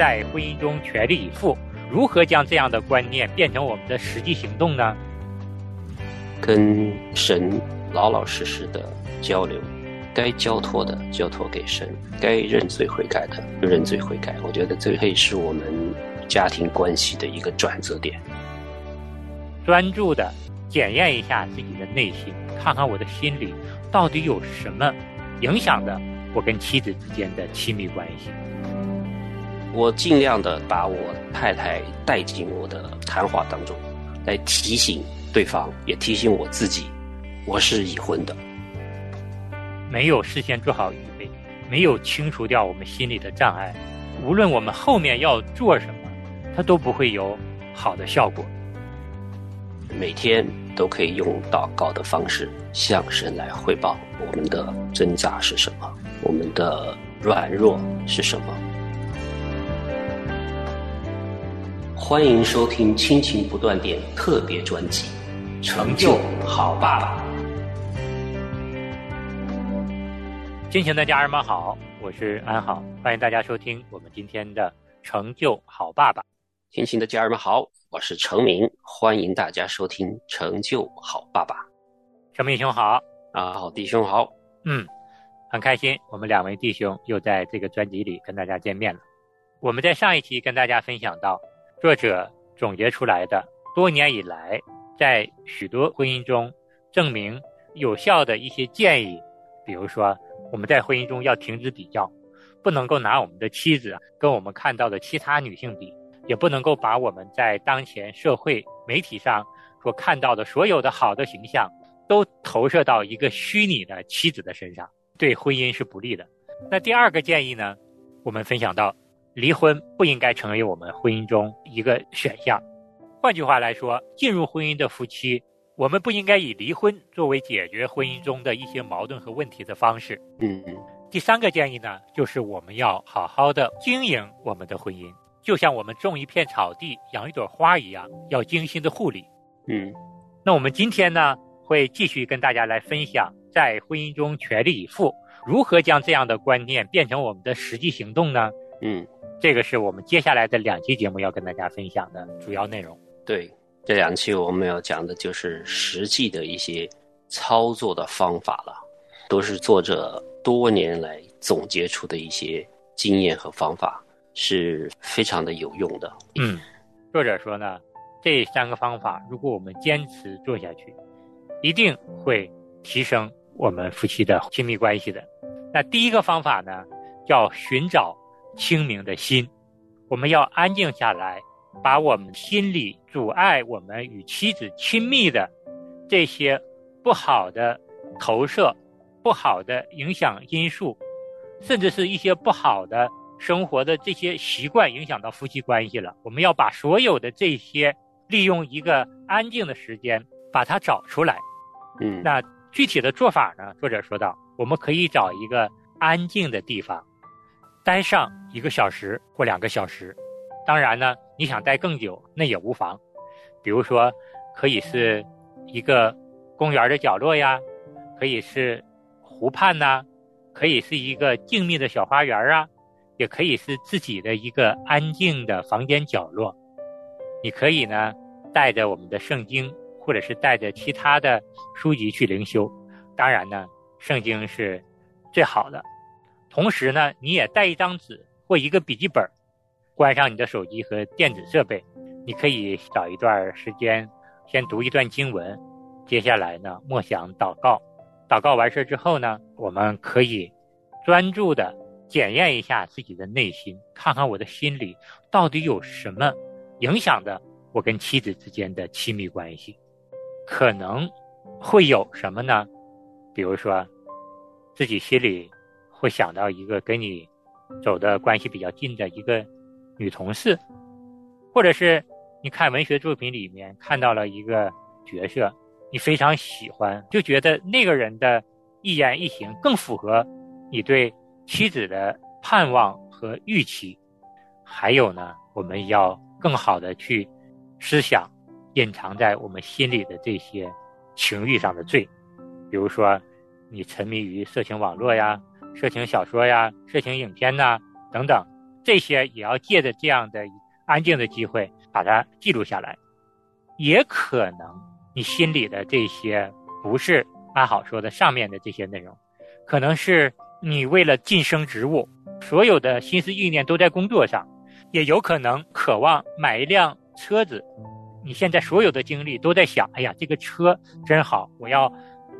在婚姻中全力以赴，如何将这样的观念变成我们的实际行动呢？跟神老老实实的交流，该交托的交托给神，该认罪悔改的认罪悔改。我觉得这可以是我们家庭关系的一个转折点。专注的检验一下自己的内心，看看我的心里到底有什么影响的我跟妻子之间的亲密关系。我尽量的把我太太带进我的谈话当中，来提醒对方，也提醒我自己，我是已婚的。没有事先做好预备，没有清除掉我们心里的障碍，无论我们后面要做什么，它都不会有好的效果。每天都可以用祷告的方式向神来汇报我们的挣扎是什么，我们的软弱是什么。欢迎收听《亲情不断电》特别专辑《成就好爸爸》。亲情的家人们好，我是安好，欢迎大家收听我们今天的《成就好爸爸》。亲情的家人们好，我是程明，欢迎大家收听《成就好爸爸》。程明兄好啊，好弟兄好，嗯，很开心，我们两位弟兄又在这个专辑里跟大家见面了。我们在上一期跟大家分享到。作者总结出来的多年以来，在许多婚姻中证明有效的一些建议，比如说我们在婚姻中要停止比较，不能够拿我们的妻子跟我们看到的其他女性比，也不能够把我们在当前社会媒体上所看到的所有的好的形象都投射到一个虚拟的妻子的身上，对婚姻是不利的。那第二个建议呢，我们分享到。离婚不应该成为我们婚姻中一个选项。换句话来说，进入婚姻的夫妻，我们不应该以离婚作为解决婚姻中的一些矛盾和问题的方式。嗯。第三个建议呢，就是我们要好好的经营我们的婚姻，就像我们种一片草地、养一朵花一样，要精心的护理。嗯。那我们今天呢，会继续跟大家来分享，在婚姻中全力以赴，如何将这样的观念变成我们的实际行动呢？嗯。这个是我们接下来的两期节目要跟大家分享的主要内容。对，这两期我们要讲的就是实际的一些操作的方法了，都是作者多年来总结出的一些经验和方法，是非常的有用的。嗯，作者说呢，这三个方法如果我们坚持做下去，一定会提升我们夫妻的亲密关系的。那第一个方法呢，叫寻找。清明的心，我们要安静下来，把我们心里阻碍我们与妻子亲密的这些不好的投射、不好的影响因素，甚至是一些不好的生活的这些习惯影响到夫妻关系了。我们要把所有的这些利用一个安静的时间把它找出来。嗯，那具体的做法呢？作者说道，我们可以找一个安静的地方。待上一个小时或两个小时，当然呢，你想待更久那也无妨。比如说，可以是一个公园的角落呀，可以是湖畔呐，可以是一个静谧的小花园啊，也可以是自己的一个安静的房间角落。你可以呢带着我们的圣经，或者是带着其他的书籍去灵修。当然呢，圣经是最好的。同时呢，你也带一张纸或一个笔记本，关上你的手机和电子设备，你可以找一段时间，先读一段经文，接下来呢，默想祷告，祷告完事之后呢，我们可以专注的检验一下自己的内心，看看我的心里到底有什么影响的我跟妻子之间的亲密关系，可能会有什么呢？比如说，自己心里。会想到一个跟你走的关系比较近的一个女同事，或者是你看文学作品里面看到了一个角色，你非常喜欢，就觉得那个人的一言一行更符合你对妻子的盼望和预期。还有呢，我们要更好的去思想隐藏在我们心里的这些情欲上的罪，比如说你沉迷于色情网络呀。色情小说呀，色情影片呐，等等，这些也要借着这样的安静的机会把它记录下来。也可能你心里的这些不是阿好说的上面的这些内容，可能是你为了晋升职务，所有的心思意念都在工作上，也有可能渴望买一辆车子，你现在所有的精力都在想，哎呀，这个车真好，我要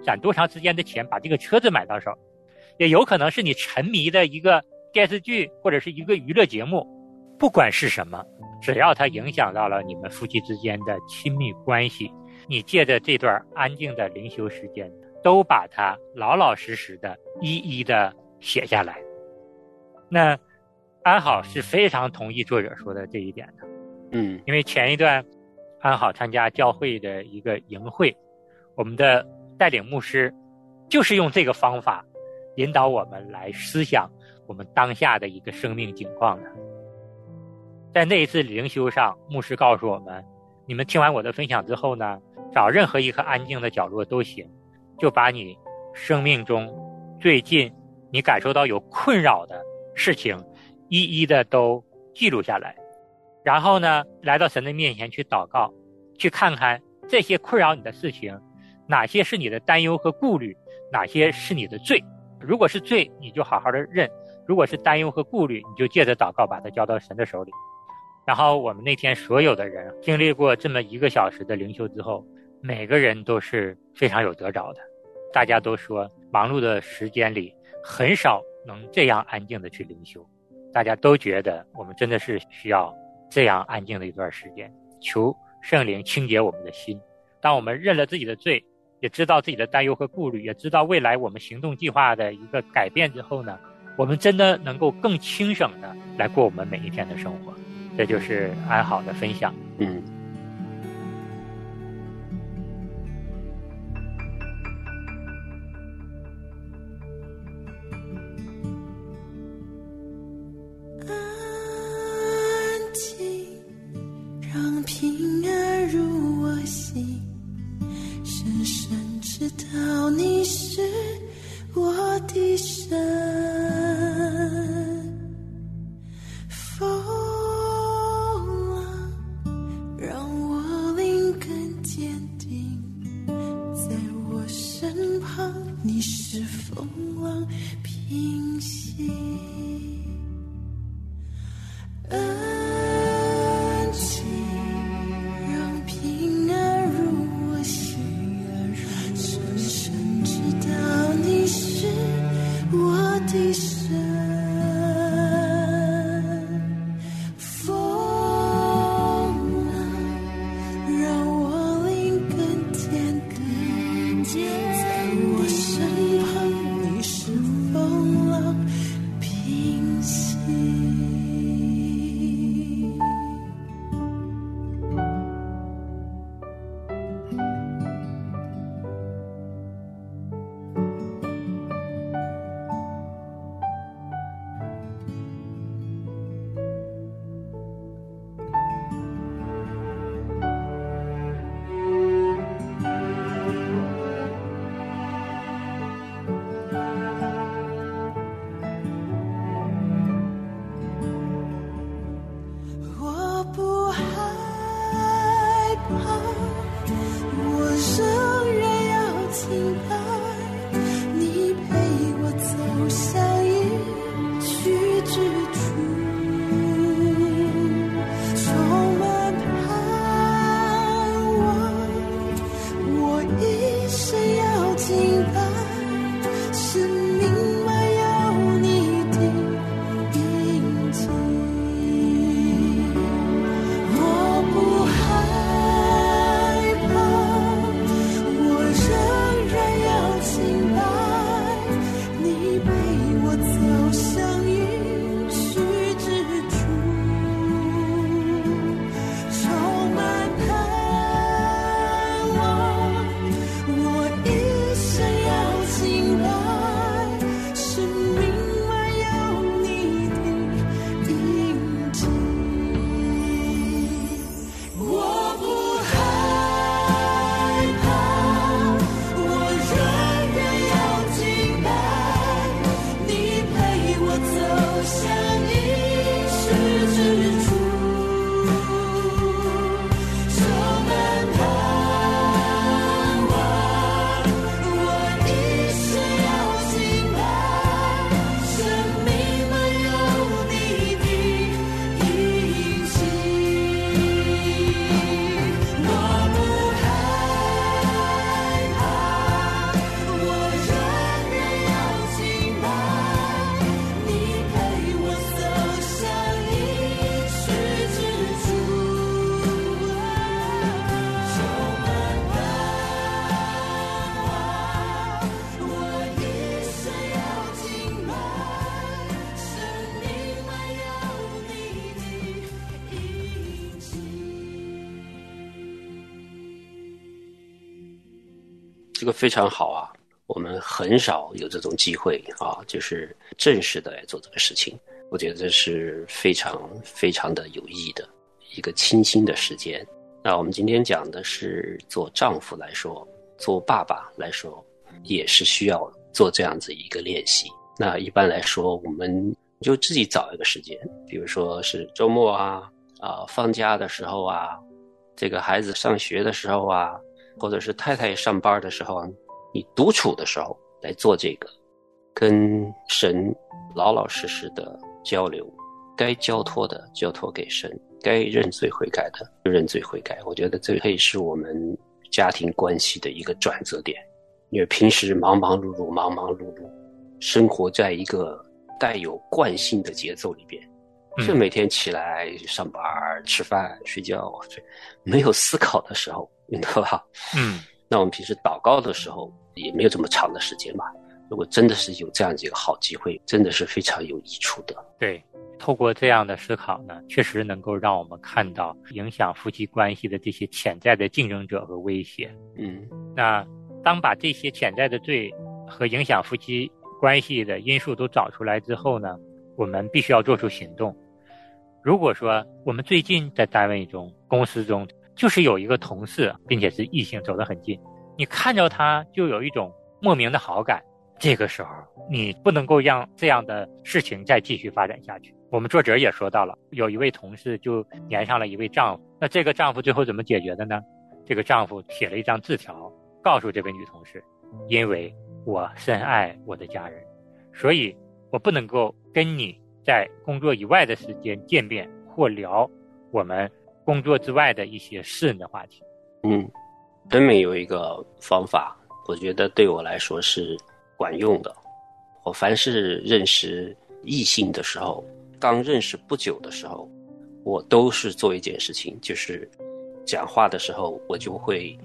攒多长时间的钱把这个车子买到手，也有可能是你沉迷的一个电视剧或者是一个娱乐节目，不管是什么。只要它影响到了你们夫妻之间的亲密关系，你借着这段安静的灵修时间，都把它老老实实的一一的写下来。那安好是非常同意作者说的这一点的，嗯，因为前一段安好参加教会的一个营会，我们的带领牧师就是用这个方法引导我们来思想我们当下的一个生命境况的。在那一次灵修上，牧师告诉我们：你们听完我的分享之后呢，找任何一个安静的角落都行，就把你生命中最近你感受到有困扰的事情，一一的都记录下来，然后呢，来到神的面前去祷告，去看看这些困扰你的事情，哪些是你的担忧和顾虑，哪些是你的罪。如果是罪，你就好好的认；如果是担忧和顾虑，你就借着祷告把它交到神的手里。然后我们那天所有的人经历过这么一个小时的灵修之后，每个人都是非常有得着的。大家都说，忙碌的时间里很少能这样安静的去灵修。大家都觉得我们真的是需要这样安静的一段时间，求圣灵清洁我们的心。当我们认了自己的罪，也知道自己的担忧和顾虑，也知道未来我们行动计划的一个改变之后呢，我们真的能够更轻省的来过我们每一天的生活。这就是安好的分享。嗯。非常好啊，我们很少有这种机会啊，就是正式的来做这个事情。我觉得这是非常非常的有意义的一个清新的时间。那我们今天讲的是做丈夫来说，做爸爸来说，也是需要做这样子一个练习。那一般来说，我们就自己找一个时间，比如说是周末啊，啊放假的时候啊，这个孩子上学的时候啊。或者是太太上班的时候，你独处的时候来做这个，跟神老老实实的交流，该交托的交托给神，该认罪悔改的认罪悔改。我觉得这可以是我们家庭关系的一个转折点，因为平时忙忙碌碌、忙忙碌碌，生活在一个带有惯性的节奏里边，就每天起来上班、吃饭、睡觉，没有思考的时候。明白吧？嗯，那我们平时祷告的时候也没有这么长的时间嘛。如果真的是有这样一个好机会，真的是非常有益处的。对，透过这样的思考呢，确实能够让我们看到影响夫妻关系的这些潜在的竞争者和威胁。嗯，那当把这些潜在的罪和影响夫妻关系的因素都找出来之后呢，我们必须要做出行动。如果说我们最近在单位中、公司中，就是有一个同事，并且是异性，走得很近，你看着他就有一种莫名的好感。这个时候，你不能够让这样的事情再继续发展下去。我们作者也说到了，有一位同事就粘上了一位丈夫，那这个丈夫最后怎么解决的呢？这个丈夫写了一张字条，告诉这位女同事：“因为我深爱我的家人，所以我不能够跟你在工作以外的时间见面或聊我们。”工作之外的一些私人的话题，嗯，北美有一个方法，我觉得对我来说是管用的。我凡是认识异性的时候，刚认识不久的时候，我都是做一件事情，就是讲话的时候，我就会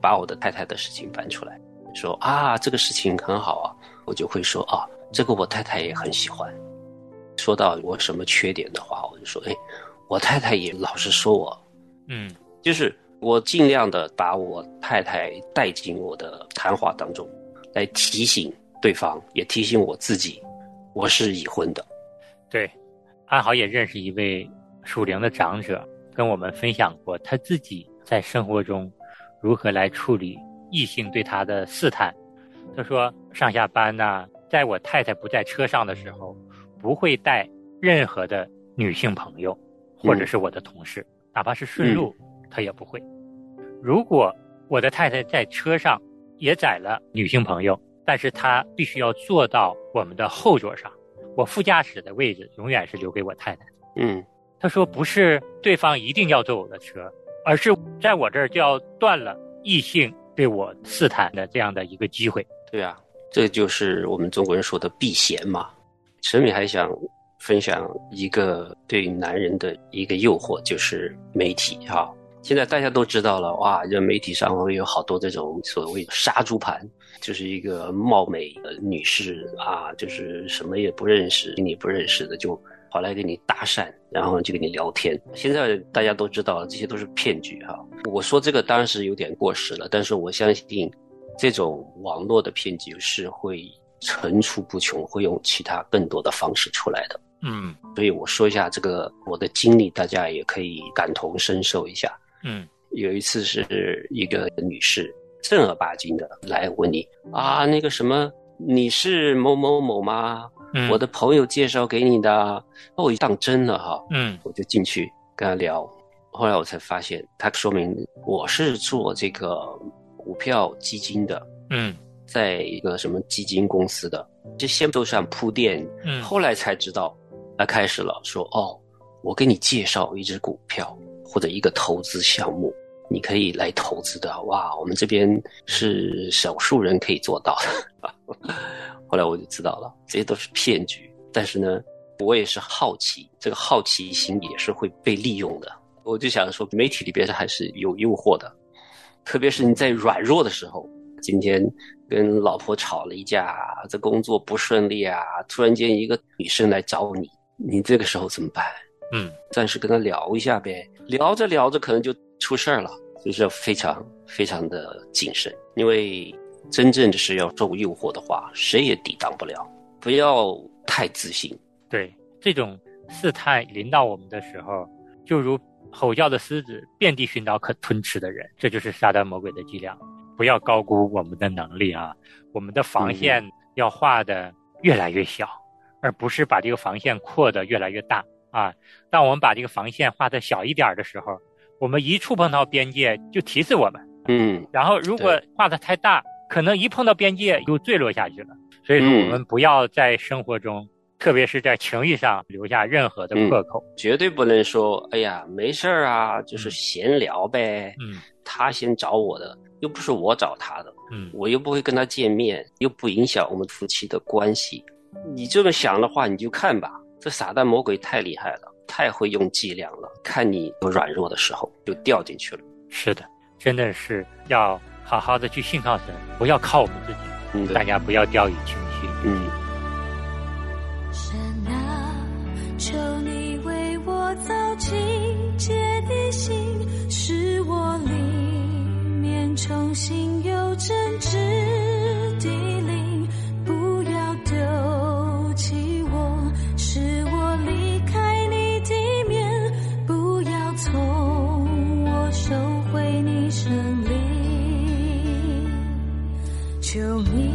把我的太太的事情搬出来，说啊，这个事情很好啊，我就会说啊，这个我太太也很喜欢。说到我什么缺点的话，我就说，哎。我太太也老是说我，嗯，就是我尽量的把我太太带进我的谈话当中，来提醒对方，也提醒我自己，我是已婚的。对，安好也认识一位属灵的长者，跟我们分享过他自己在生活中如何来处理异性对他的试探。他说，上下班呢，在我太太不在车上的时候，不会带任何的女性朋友。或者是我的同事，哪怕是顺路，他也不会。如果我的太太在车上也载了女性朋友，但是她必须要坐到我们的后座上，我副驾驶的位置永远是留给我太太。嗯，他说不是对方一定要坐我的车，而是在我这儿就要断了异性对我试探的这样的一个机会。对啊，这就是我们中国人说的避嫌嘛。陈敏还想。分享一个对男人的一个诱惑，就是媒体哈。现在大家都知道了，哇，这媒体上会有好多这种所谓杀猪盘，就是一个貌美的女士啊，就是什么也不认识，你不认识的就跑来跟你搭讪，然后就跟你聊天。现在大家都知道了，这些都是骗局哈。我说这个当然是有点过时了，但是我相信，这种网络的骗局是会层出不穷，会用其他更多的方式出来的。嗯，所以我说一下这个我的经历，大家也可以感同身受一下。嗯，有一次是一个女士正儿八经的来问你啊，那个什么，你是某某某吗？嗯，我的朋友介绍给你的，我当真了哈。嗯，我就进去跟他聊，后来我才发现，他说明我是做这个股票基金的。嗯，在一个什么基金公司的，就先都想铺垫。嗯，后来才知道。他开始了，说：“哦，我给你介绍一只股票或者一个投资项目，你可以来投资的。哇，我们这边是少数人可以做到的。”后来我就知道了，这些都是骗局。但是呢，我也是好奇，这个好奇心也是会被利用的。我就想说，媒体里边还是有诱惑的，特别是你在软弱的时候，今天跟老婆吵了一架，这工作不顺利啊，突然间一个女生来找你。你这个时候怎么办？嗯，暂时跟他聊一下呗，聊着聊着可能就出事儿了，就是非常非常的谨慎。因为真正的是要受诱惑的话，谁也抵挡不了。不要太自信。对这种事态临到我们的时候，就如吼叫的狮子，遍地寻找可吞吃的人，这就是撒旦魔鬼的伎俩。不要高估我们的能力啊！我们的防线要画的越来越小，而不是把这个防线扩得越来越大啊！当我们把这个防线画的小一点的时候，我们一触碰到边界就提示我们，嗯，然后如果画的太大，可能一碰到边界又坠落下去了。所以说，我们不要在生活中，特别是在情绪上留下任何的破口，绝对不能说“哎呀，没事儿啊，就是闲聊呗”。嗯，他先找我的，又不是我找他的。嗯，我又不会跟他见面，又不影响我们夫妻的关系。你这么想的话，你就看吧。这撒旦魔鬼太厉害了，太会用伎俩了。看你有软弱的时候，就掉进去了。是的，真的是要好好的去信靠神，不要靠我们自己。嗯，大家不要掉以轻心。嗯。神啊，求你为我造清洁的心，使我里面重新有真挚生命，求你。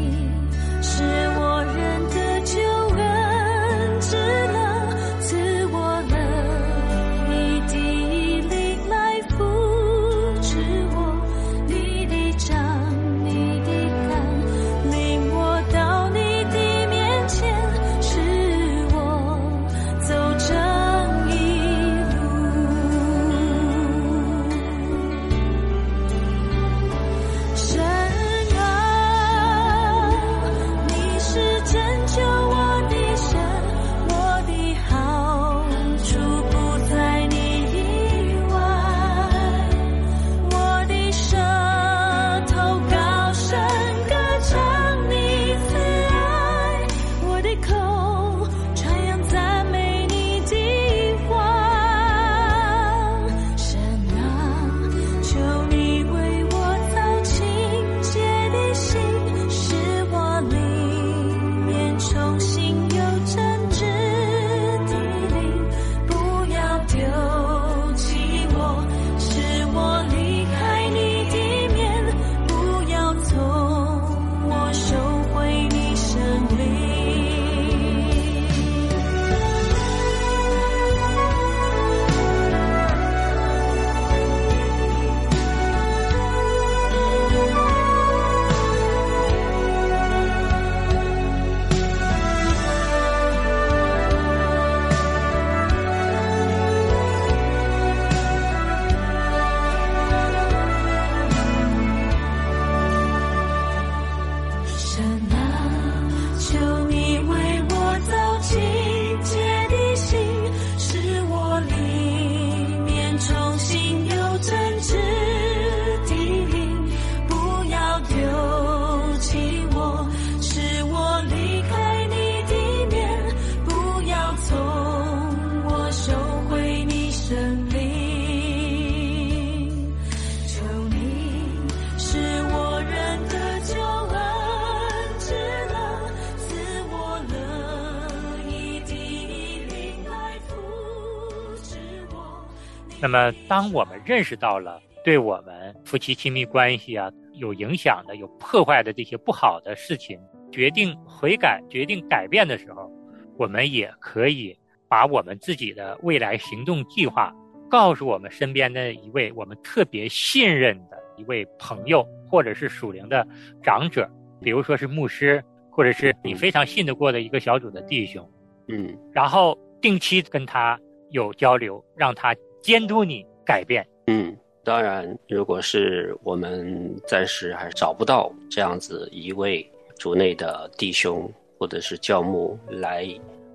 那么，当我们认识到了对我们夫妻亲密关系啊有影响的、有破坏的这些不好的事情，决定悔改、决定改变的时候，我们也可以把我们自己的未来行动计划告诉我们身边的一位我们特别信任的一位朋友，或者是属灵的长者，比如说是牧师，或者是你非常信得过的一个小组的弟兄，嗯，然后定期跟他有交流，让他监督你改变。嗯，当然，如果是我们暂时还找不到这样子一位主内的弟兄或者是教牧来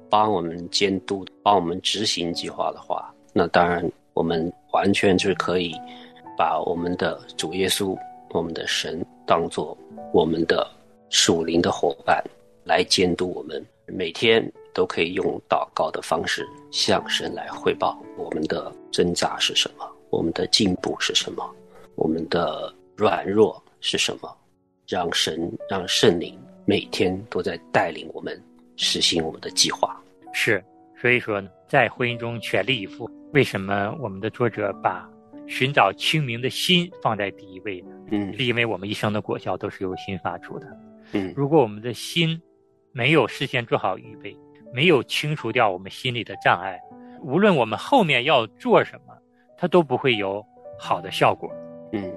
帮我们监督、帮我们执行计划的话，那当然我们完全是可以把我们的主耶稣、我们的神当做我们的属灵的伙伴来监督我们，每天都可以用祷告的方式向神来汇报我们的挣扎是什么，我们的进步是什么，我们的软弱是什么。让神、让圣灵每天都在带领我们实行我们的计划。是，所以说呢，在婚姻中全力以赴。为什么我们的作者把寻找清明的心放在第一位呢？嗯是因为我们一生的果效都是由心发出的。嗯如果我们的心没有事先做好预备，没有清除掉我们心里的障碍，无论我们后面要做什么，它都不会有好的效果。嗯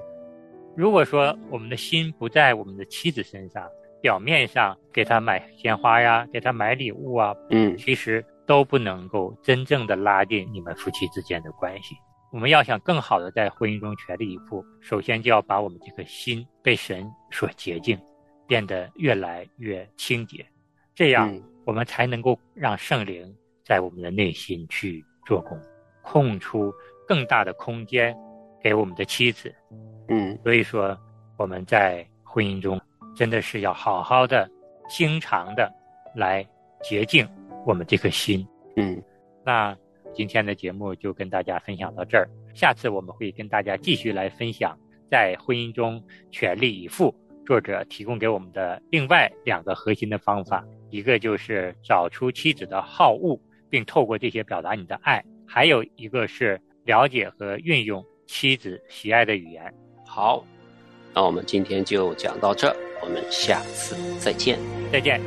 如果说我们的心不在我们的妻子身上，表面上给她买鲜花呀，给她买礼物啊，嗯其实都不能够真正的拉近你们夫妻之间的关系。我们要想更好的在婚姻中全力以赴，首先就要把我们这颗心被神所洁净，变得越来越清洁，这样嗯我们才能够让圣灵在我们的内心去做工，空出更大的空间给我们的妻子。嗯所以说，我们在婚姻中真的是要好好的、经常的来洁净我们这颗心。嗯那今天的节目就跟大家分享到这儿，下次我们会跟大家继续来分享在婚姻中全力以赴。作者提供给我们的另外两个核心的方法，一个就是找出妻子的好恶，并透过这些表达你的爱；还有一个是了解和运用妻子喜爱的语言。好，那我们今天就讲到这，我们下次再见。再见。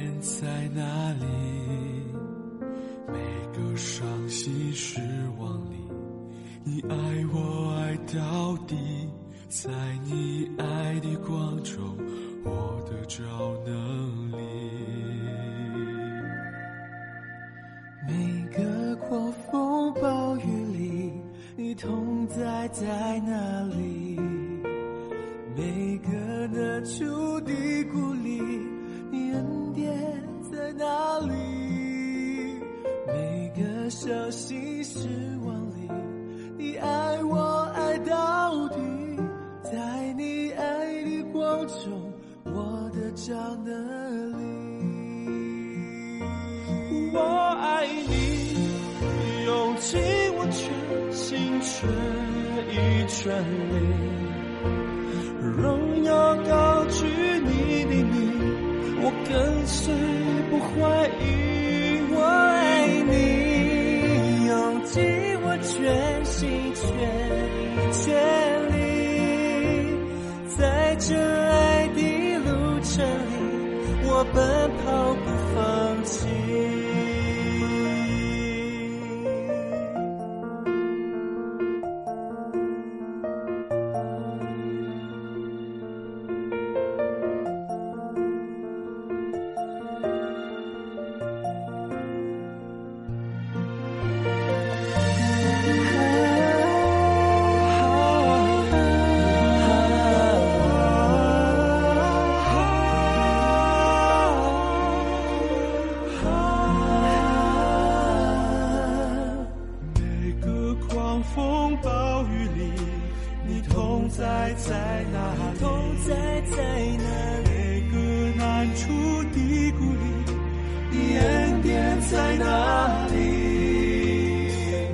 恩典在哪里？每个伤心失望里，你爱我爱到底，在你爱的光中，我得着能力。每个狂风暴雨里，你同在在荣耀高举你的名，我跟随不怀疑。狂风暴雨里，你同在在哪里？同在在哪里？每个难处低谷里，你恩典在哪里？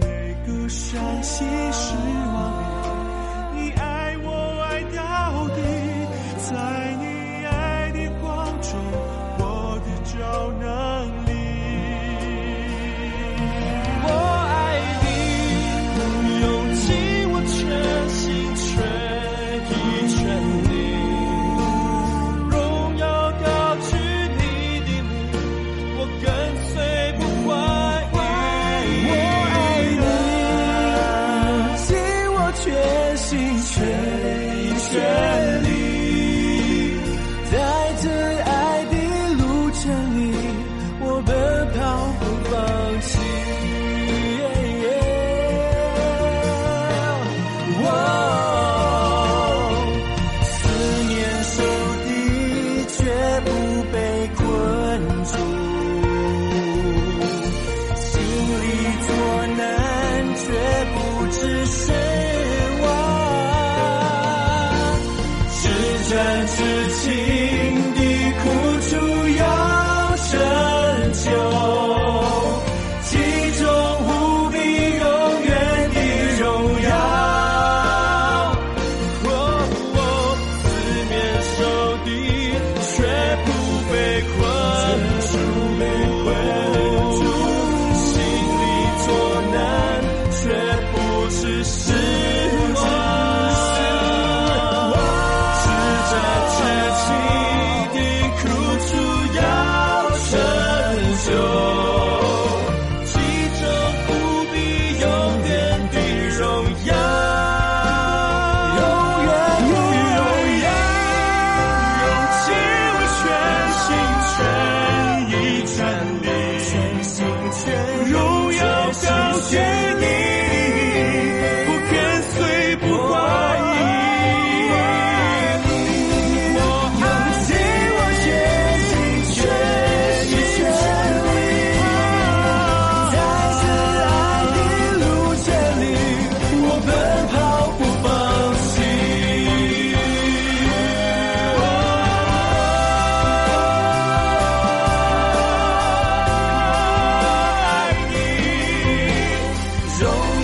每个伤心时放弃。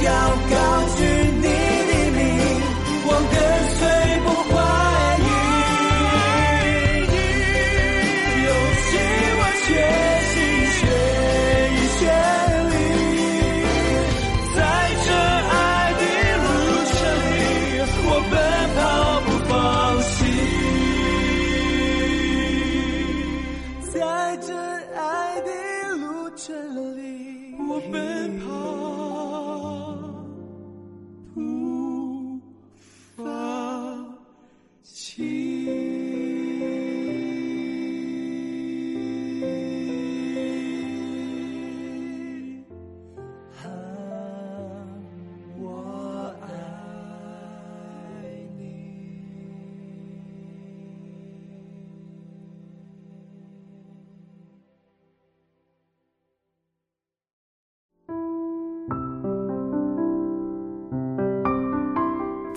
要高举。